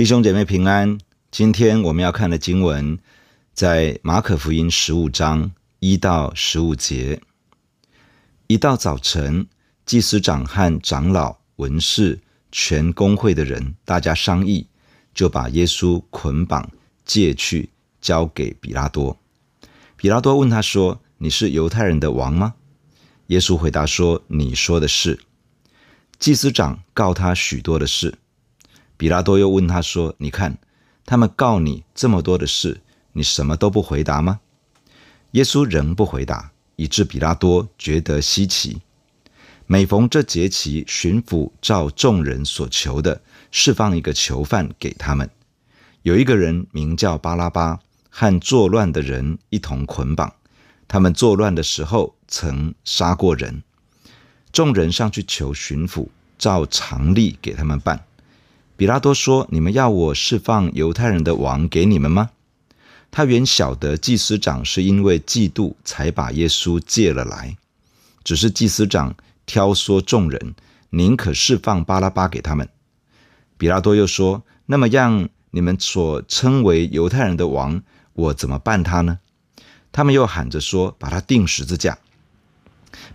弟兄姐妹平安。今天我们要看的经文在马可福音十五章一到十五节。一到早晨，祭司长和长老、文士、全公会的人，大家商议，就把耶稣捆绑，借去，交给比拉多。比拉多问他说：“你是犹太人的王吗？”耶稣回答说：“你说的是。”祭司长告他许多的事。比拉多又问他说：“你看。”他们告你这么多的事，你什么都不回答吗？耶稣仍不回答，以致比拉多觉得稀奇。每逢这节期，巡抚照众人所求的，释放一个囚犯给他们。有一个人名叫巴拉巴，和作乱的人一同捆绑。他们作乱的时候，曾杀过人。众人上去求巡抚，照常例给他们办。比拉多说：“你们要我释放犹太人的王给你们吗？”他原晓得祭司长是因为嫉妒才把耶稣借了来，只是祭司长挑唆众人，宁可释放巴拉巴给他们。比拉多又说：“那么让，你们所称为犹太人的王，我怎么办他呢？”他们又喊着说：“把他钉十字架。”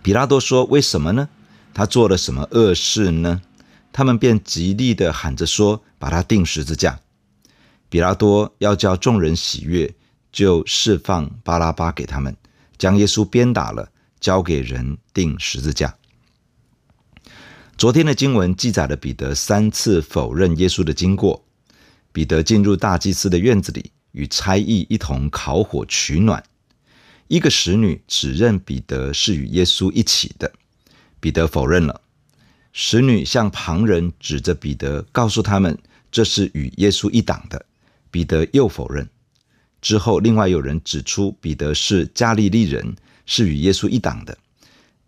比拉多说：“为什么呢？他做了什么恶事呢？”他们便极力地喊着说：“把他钉十字架。”比拉多要叫众人喜悦，就释放巴拉巴给他们，将耶稣鞭打了，交给人钉十字架。昨天的经文记载了彼得三次否认耶稣的经过。彼得进入大祭司的院子里，与差役一同烤火取暖。一个使女指认彼得是与耶稣一起的，彼得否认了。使女向旁人指着彼得，告诉他们这是与耶稣一党的。彼得又否认。之后，另外有人指出彼得是加利利人，是与耶稣一党的。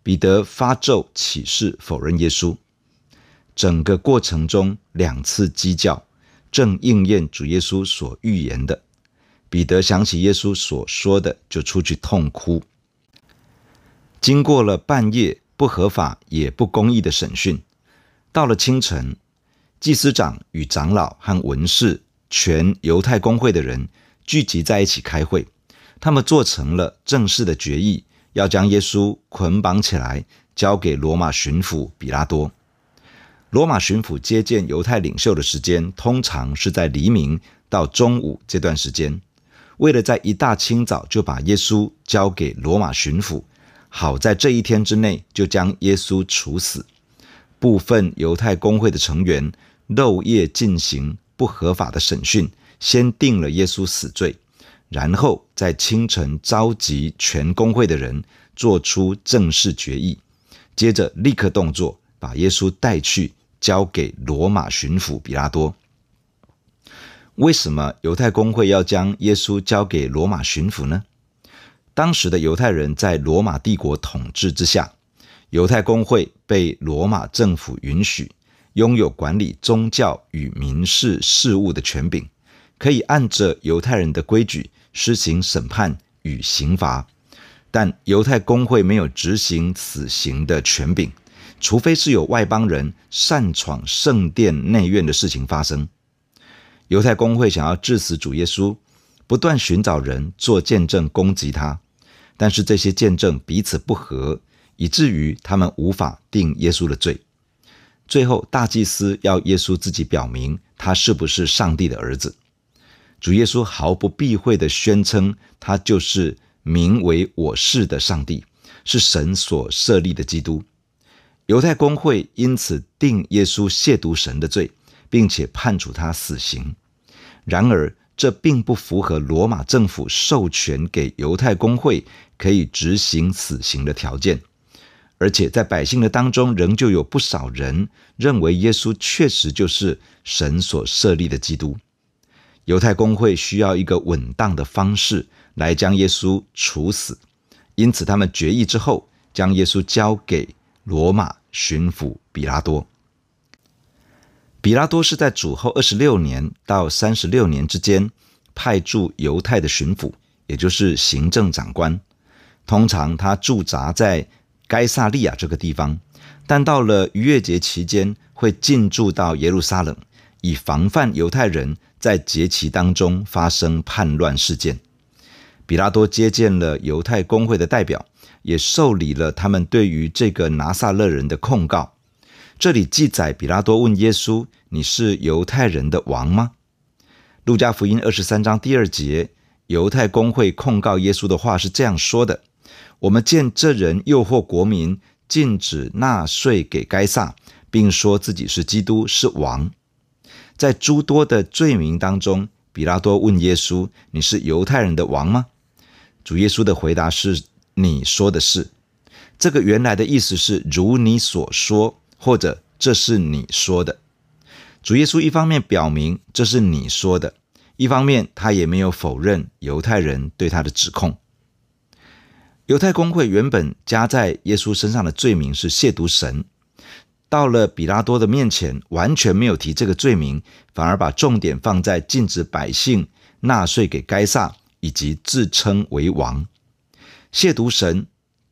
彼得发咒起誓否认耶稣。整个过程中两次鸡叫，正应验主耶稣所预言的。彼得想起耶稣所说的，就出去痛哭。经过了半夜。不合法也不公义的审讯，到了清晨，祭司长与长老和文士、全犹太公会的人聚集在一起开会。他们做成了正式的决议，要将耶稣捆绑起来，交给罗马巡抚比拉多。罗马巡抚接见犹太领袖的时间，通常是在黎明到中午这段时间。为了在一大清早就把耶稣交给罗马巡抚。好在这一天之内就将耶稣处死。部分犹太公会的成员漏夜进行不合法的审讯，先定了耶稣死罪，然后在清晨召集全公会的人，做出正式决议，接着立刻动作，把耶稣带去交给罗马巡抚比拉多。为什么犹太公会要将耶稣交给罗马巡抚呢？当时的犹太人在罗马帝国统治之下，犹太公会被罗马政府允许拥有管理宗教与民事事务的权柄，可以按着犹太人的规矩施行审判与刑罚。但犹太公会没有执行死刑的权柄，除非是有外邦人擅闯圣殿内院的事情发生。犹太公会想要致死主耶稣，不断寻找人做见证攻击他。但是这些见证彼此不和，以至于他们无法定耶稣的罪。最后，大祭司要耶稣自己表明他是不是上帝的儿子。主耶稣毫不避讳地宣称，他就是名为我是的上帝，是神所设立的基督。犹太公会因此定耶稣亵渎神的罪，并且判处他死刑。然而，这并不符合罗马政府授权给犹太公会可以执行死刑的条件，而且在百姓的当中，仍旧有不少人认为耶稣确实就是神所设立的基督。犹太公会需要一个稳当的方式来将耶稣处死，因此他们决议之后，将耶稣交给罗马巡抚比拉多。比拉多是在主后二十六年到三十六年之间派驻犹太的巡抚，也就是行政长官。通常他驻扎在该撒利亚这个地方，但到了逾越节期间会进驻到耶路撒冷，以防范犹太人在节期当中发生叛乱事件。比拉多接见了犹太公会的代表，也受理了他们对于这个拿撒勒人的控告。这里记载，比拉多问耶稣：“你是犹太人的王吗？”路加福音二十三章第二节，犹太公会控告耶稣的话是这样说的：“我们见这人诱惑国民，禁止纳税给该撒，并说自己是基督，是王。”在诸多的罪名当中，比拉多问耶稣：“你是犹太人的王吗？”主耶稣的回答是：“你说的是。”这个原来的意思是“如你所说”或者“这是你说的”。主耶稣一方面表明这是你说的，一方面他也没有否认犹太人对他的指控。犹太公会原本加在耶稣身上的罪名是亵渎神，到了比拉多的面前，完全没有提这个罪名，反而把重点放在禁止百姓纳税给该撒。以及自称为王，亵渎神，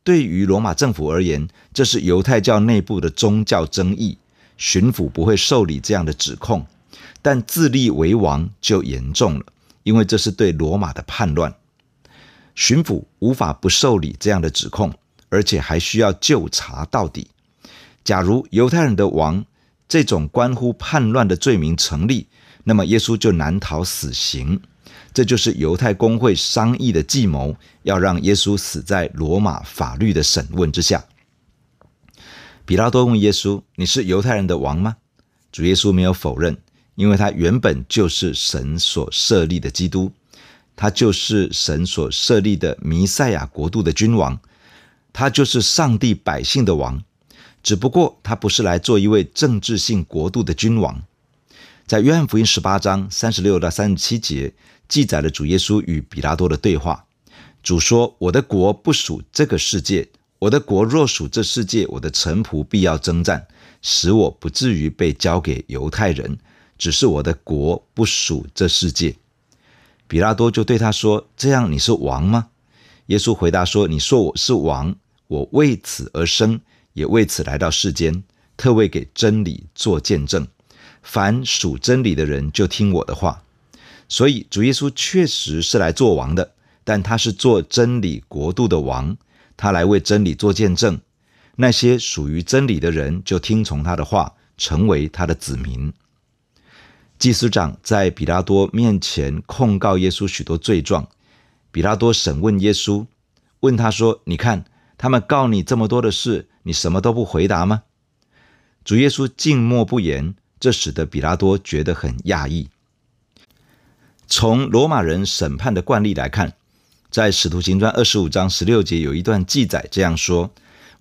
对于罗马政府而言，这是犹太教内部的宗教争议。巡抚不会受理这样的指控，但自立为王就严重了，因为这是对罗马的叛乱。巡抚无法不受理这样的指控，而且还需要究查到底。假如犹太人的王这种关乎叛乱的罪名成立，那么耶稣就难逃死刑。这就是犹太公会商议的计谋，要让耶稣死在罗马法律的审问之下。比拉多问耶稣：“你是犹太人的王吗？”主耶稣没有否认，因为他原本就是神所设立的基督，他就是神所设立的弥赛亚国度的君王，他就是上帝百姓的王。只不过他不是来做一位政治性国度的君王。在约翰福音十八章三十六到三十七节。记载了主耶稣与比拉多的对话。主说：“我的国不属这个世界。我的国若属这世界，我的臣仆必要征战，使我不至于被交给犹太人。只是我的国不属这世界。”比拉多就对他说：“这样你是王吗？”耶稣回答说：“你说我是王，我为此而生，也为此来到世间，特为给真理做见证。凡属真理的人，就听我的话。”所以，主耶稣确实是来做王的，但他是做真理国度的王，他来为真理做见证。那些属于真理的人就听从他的话，成为他的子民。祭司长在比拉多面前控告耶稣许多罪状，比拉多审问耶稣，问他说：“你看，他们告你这么多的事，你什么都不回答吗？”主耶稣静默不言，这使得比拉多觉得很讶异。从罗马人审判的惯例来看，在《使徒行传》二十五章十六节有一段记载，这样说：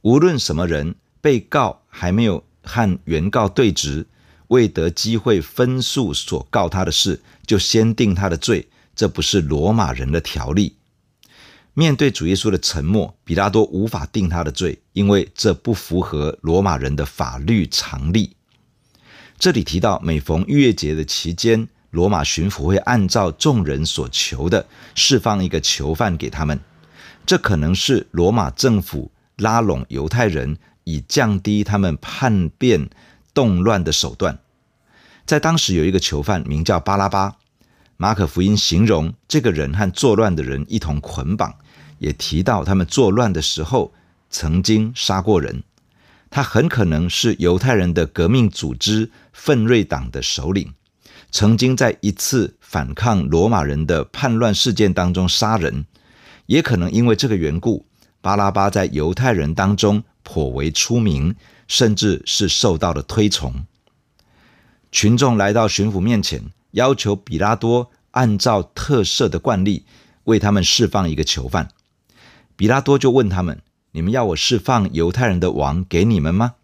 无论什么人，被告还没有和原告对质，未得机会分诉所告他的事，就先定他的罪，这不是罗马人的条例。面对主耶稣的沉默，比拉多无法定他的罪，因为这不符合罗马人的法律常例。这里提到，每逢逾越节的期间，罗马巡抚会按照众人所求的释放一个囚犯给他们，这可能是罗马政府拉拢犹太人以降低他们叛变动乱的手段。在当时有一个囚犯名叫巴拉巴，马可福音形容这个人和作乱的人一同捆绑，也提到他们作乱的时候曾经杀过人。他很可能是犹太人的革命组织奋锐党的首领。曾经在一次反抗罗马人的叛乱事件当中杀人，也可能因为这个缘故，巴拉巴在犹太人当中颇为出名，甚至是受到了推崇。群众来到巡抚面前，要求比拉多按照特赦的惯例为他们释放一个囚犯。比拉多就问他们：“你们要我释放犹太人的王给你们吗？”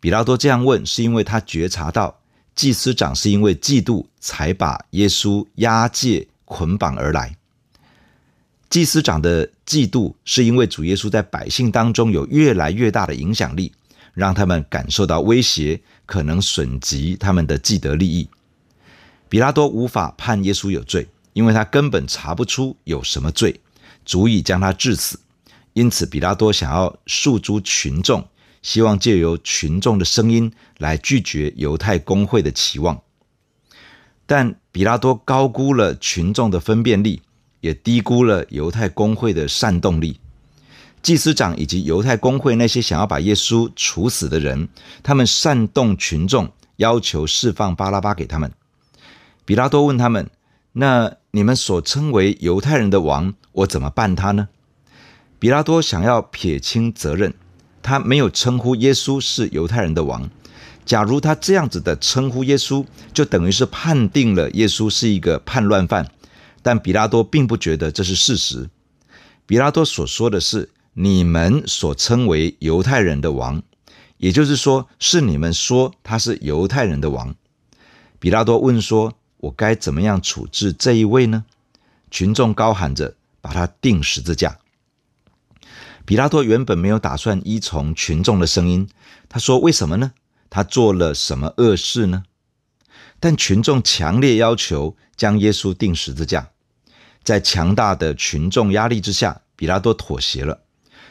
比拉多这样问，是因为他觉察到。祭司长是因为嫉妒才把耶稣押解捆绑而来。祭司长的嫉妒是因为主耶稣在百姓当中有越来越大的影响力，让他们感受到威胁，可能损及他们的既得利益。比拉多无法判耶稣有罪，因为他根本查不出有什么罪，足以将他致死。因此，比拉多想要诉诸群众。希望借由群众的声音来拒绝犹太公会的期望。但比拉多高估了群众的分辨力，也低估了犹太公会的煽动力。祭司长以及犹太公会那些想要把耶稣处死的人，他们煽动群众，要求释放巴拉巴给他们。比拉多问他们：“那你们所称为犹太人的王，我怎么办他呢？”比拉多想要撇清责任，他没有称呼耶稣是犹太人的王。假如他这样子的称呼耶稣，就等于是判定了耶稣是一个叛乱犯。但比拉多并不觉得这是事实。比拉多所说的是：“你们所称为犹太人的王，也就是说，是你们说他是犹太人的王。”比拉多问说：“我该怎么样处置这一位呢？”群众高喊着：“把他钉十字架。”比拉多原本没有打算依从群众的声音，他说：“为什么呢？他做了什么恶事呢？”但群众强烈要求将耶稣钉十字架，在强大的群众压力之下，比拉多妥协了。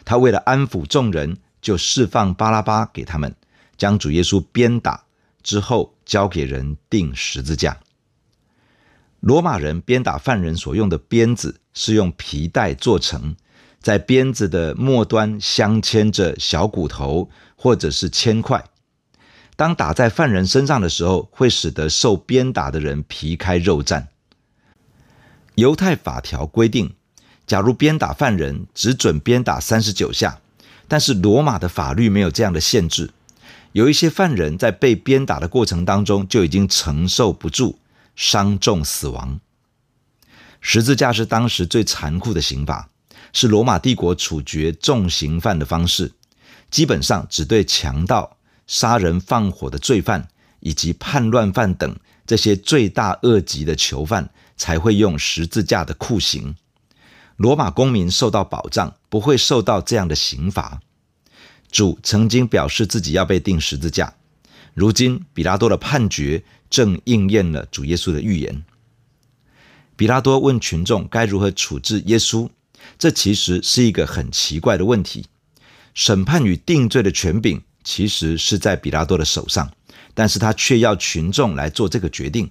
他为了安抚众人，就释放巴拉巴给他们，将主耶稣鞭打之后交给人钉十字架。罗马人鞭打犯人所用的鞭子是用皮带做成。在鞭子的末端镶嵌着小骨头或者是铅块，当打在犯人身上的时候，会使得受鞭打的人皮开肉绽。犹太法条规定，假如鞭打犯人，只准鞭打三十九下，但是罗马的法律没有这样的限制。有一些犯人在被鞭打的过程当中就已经承受不住，伤重死亡。十字架是当时最残酷的刑罚。是罗马帝国处决重刑犯的方式，基本上只对强盗、杀人放火的罪犯以及叛乱犯等这些罪大恶极的囚犯才会用十字架的酷刑。罗马公民受到保障，不会受到这样的刑罚。主曾经表示自己要被钉十字架，如今比拉多的判决正应验了主耶稣的预言。比拉多问群众该如何处置耶稣。这其实是一个很奇怪的问题。审判与定罪的权柄其实是在比拉多的手上，但是他却要群众来做这个决定。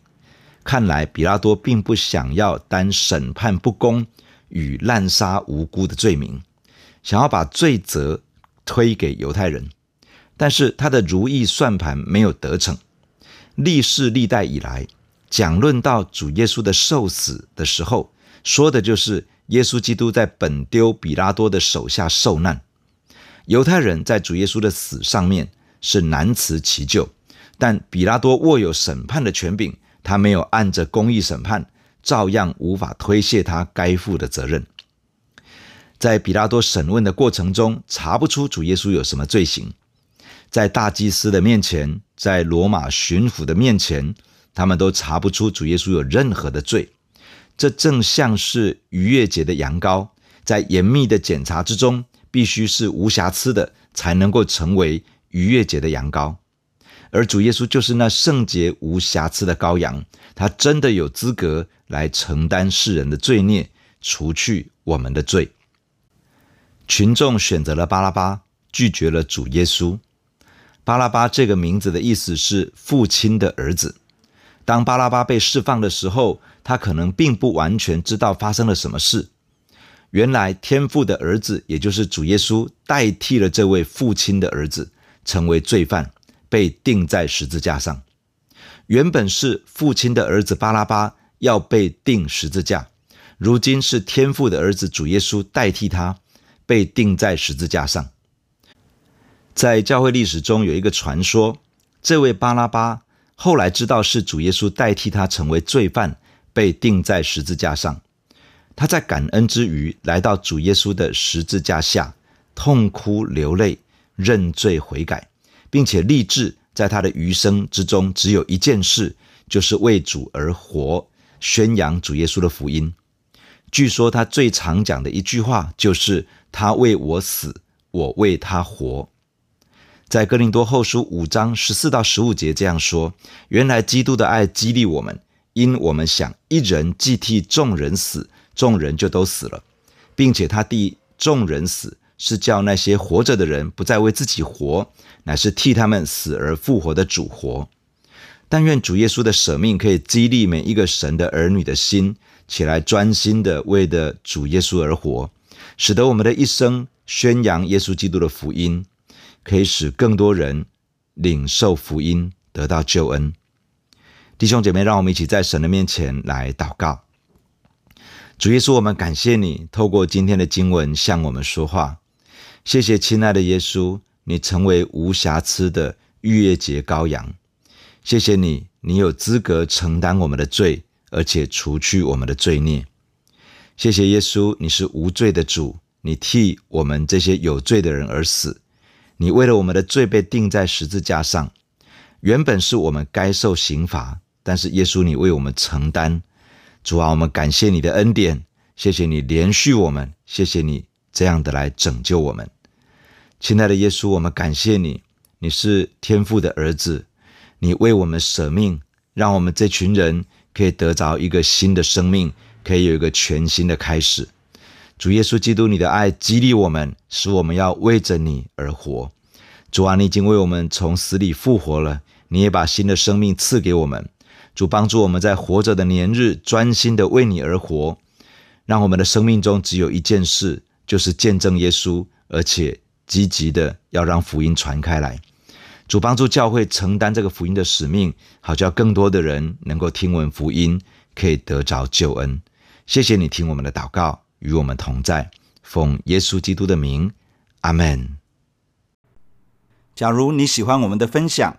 看来比拉多并不想要担审判不公与滥杀无辜的罪名，想要把罪责推给犹太人。但是他的如意算盘没有得逞。历世历代以来，讲论到主耶稣的受死的时候，说的就是。耶稣基督在本丢比拉多的手下受难，犹太人在主耶稣的死上面是难辞其咎，但比拉多握有审判的权柄，他没有按着公义审判，照样无法推卸他该负的责任。在彼拉多审问的过程中，查不出主耶稣有什么罪行，在大祭司的面前，在罗马巡抚的面前，他们都查不出主耶稣有任何的罪。这正像是逾越节的羊羔，在严密的检查之中，必须是无瑕疵的，才能够成为逾越节的羊羔。而主耶稣就是那圣洁无瑕疵的羔羊，他真的有资格来承担世人的罪孽，除去我们的罪。群众选择了巴拉巴，拒绝了主耶稣。巴拉巴这个名字的意思是父亲的儿子。当巴拉巴被释放的时候，他可能并不完全知道发生了什么事。原来天父的儿子，也就是主耶稣，代替了这位父亲的儿子，成为罪犯，被钉在十字架上。原本是父亲的儿子巴拉巴要被钉十字架，如今是天父的儿子主耶稣代替他，被钉在十字架上。在教会历史中有一个传说，这位巴拉巴后来知道是主耶稣代替他成为罪犯。被钉在十字架上，他在感恩之余来到主耶稣的十字架下，痛哭流泪，认罪悔改，并且立志在他的余生之中只有一件事，就是为主而活，宣扬主耶稣的福音。据说他最常讲的一句话就是：“他为我死，我为他活。”在哥林多后书五章十四到十五节这样说：“原来基督的爱激励我们。”因我们想一人既替众人死，众人就都死了，并且他替众人死，是叫那些活着的人不再为自己活，乃是替他们死而复活的主活。但愿主耶稣的舍命可以激励每一个神的儿女的心，起来专心的为的主耶稣而活，使得我们的一生宣扬耶稣基督的福音，可以使更多人领受福音，得到救恩。弟兄姐妹，让我们一起在神的面前来祷告。主耶稣，我们感谢你透过今天的经文向我们说话。谢谢亲爱的耶稣，你成为无瑕疵的逾越节羔羊。谢谢你，你有资格承担我们的罪，而且除去我们的罪孽。谢谢耶稣，你是无罪的主，你替我们这些有罪的人而死。你为了我们的罪被钉在十字架上，原本是我们该受刑罚，但是耶稣你为我们承担。主啊，我们感谢你的恩典，谢谢你怜恤我们，谢谢你这样的来拯救我们。亲爱的耶稣，我们感谢你，你是天父的儿子。你为我们舍命，让我们这群人可以得着一个新的生命，可以有一个全新的开始。主耶稣基督，你的爱激励我们，使我们要为着你而活。主啊，你已经为我们从死里复活了，你也把新的生命赐给我们。主帮助我们在活着的年日，专心的为你而活，让我们的生命中只有一件事，就是见证耶稣，而且积极的要让福音传开来。主帮助教会承担这个福音的使命，好叫更多的人能够听闻福音，可以得着救恩。谢谢你听我们的祷告，与我们同在，奉耶稣基督的名，阿门。假如你喜欢我们的分享，